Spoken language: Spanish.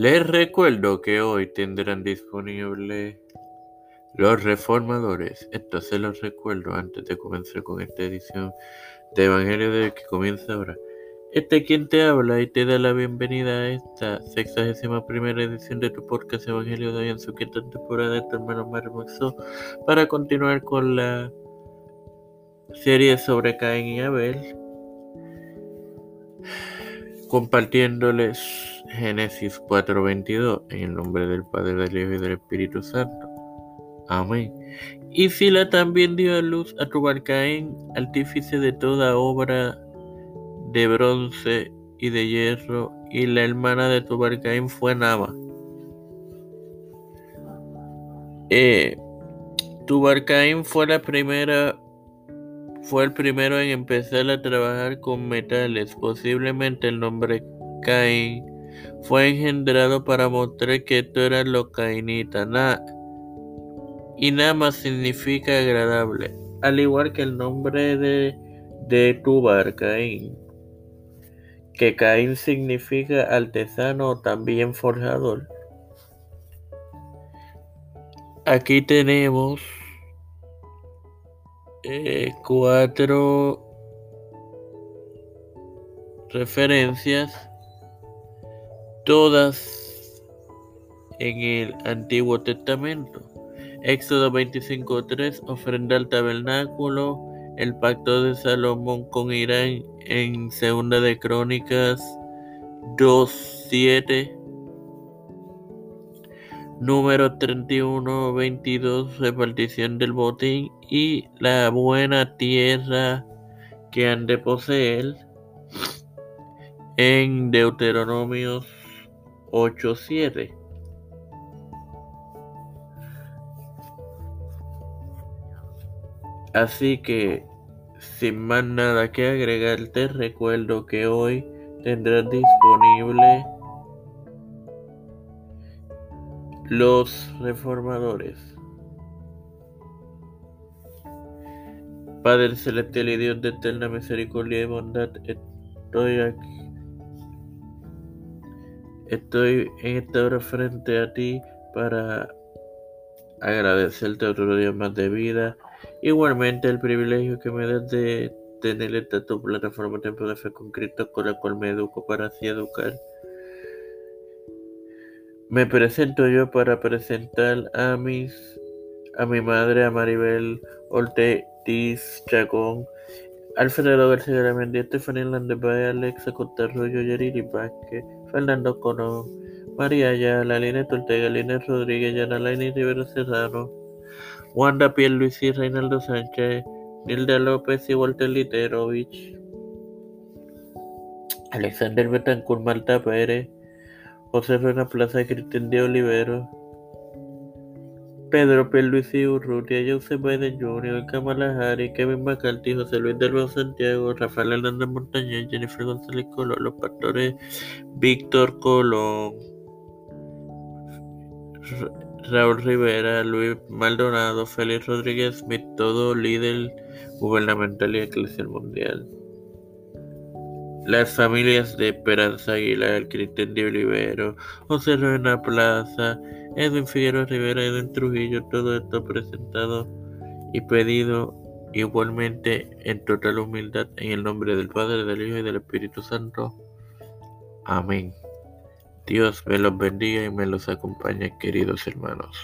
Les recuerdo que hoy tendrán disponible los reformadores. Esto se los recuerdo antes de comenzar con esta edición de Evangelio de que comienza ahora. Este es quien te habla y te da la bienvenida a esta sexagésima primera edición de tu podcast Evangelio de hoy en su quinta temporada de tu hermano Mario para continuar con la serie sobre Caín y Abel compartiéndoles Génesis 4:22 en el nombre del Padre, del Hijo y del Espíritu Santo. Amén. Y Sila también dio a luz a Tubarcaín, artífice de toda obra de bronce y de hierro, y la hermana de Tubarcaín fue Nama. Eh, Tubarcaín fue la primera fue el primero en empezar a trabajar con metales. Posiblemente el nombre Cain fue engendrado para mostrar que esto era lo cainita. y nada más significa agradable. Al igual que el nombre de, de Tubar. Que Caín significa artesano o también forjador. Aquí tenemos eh, cuatro referencias, todas en el Antiguo Testamento. Éxodo 25.3, ofrenda al tabernáculo, el pacto de Salomón con Irán en Segunda de Crónicas 2.7 Número 31, 22, repartición del botín y la buena tierra que han de poseer en Deuteronomios 8, 7. Así que, sin más nada que agregar, te recuerdo que hoy tendrás disponible los reformadores. Padre celestial y Dios de eterna misericordia y bondad, estoy aquí. Estoy en esta hora frente a ti para agradecerte otro día más de vida. Igualmente el privilegio que me das de tener esta tu plataforma Templo de Fe con Cristo con la cual me educo para así educar. Me presento yo para presentar a mis a mi madre, a Maribel Ortiz Chacón, Alfredo García Garamendi, Estefanía Landebay, Alexa Cotarroyo, Yariri Vázquez, Fernando Colón, María Ayala, Lina Ortega, Lina Rodríguez, Yana Laini Rivera Serrano, Wanda y Reinaldo Sánchez, Nilda López y Walter Literovich, Alexander Betancourt, Marta Pérez, José Rena Plaza, Cristian de Olivero, Pedro Pierluisi Urrutia, Joseph Biden Jr., Kamala Harris, Kevin McCarthy, José Luis del Santiago, Rafael Hernández Montañez, Jennifer González Colón, los pastores Víctor Colón, Raúl Rivera, Luis Maldonado, Félix Rodríguez Smith, todo líder gubernamental y eclesial mundial. Las familias de Esperanza Aguilar, Cristian de Olivero, José Reina Plaza, Edwin Figueroa Rivera, Edwin Trujillo, todo esto presentado y pedido igualmente en total humildad en el nombre del Padre, del Hijo y del Espíritu Santo. Amén. Dios me los bendiga y me los acompañe, queridos hermanos.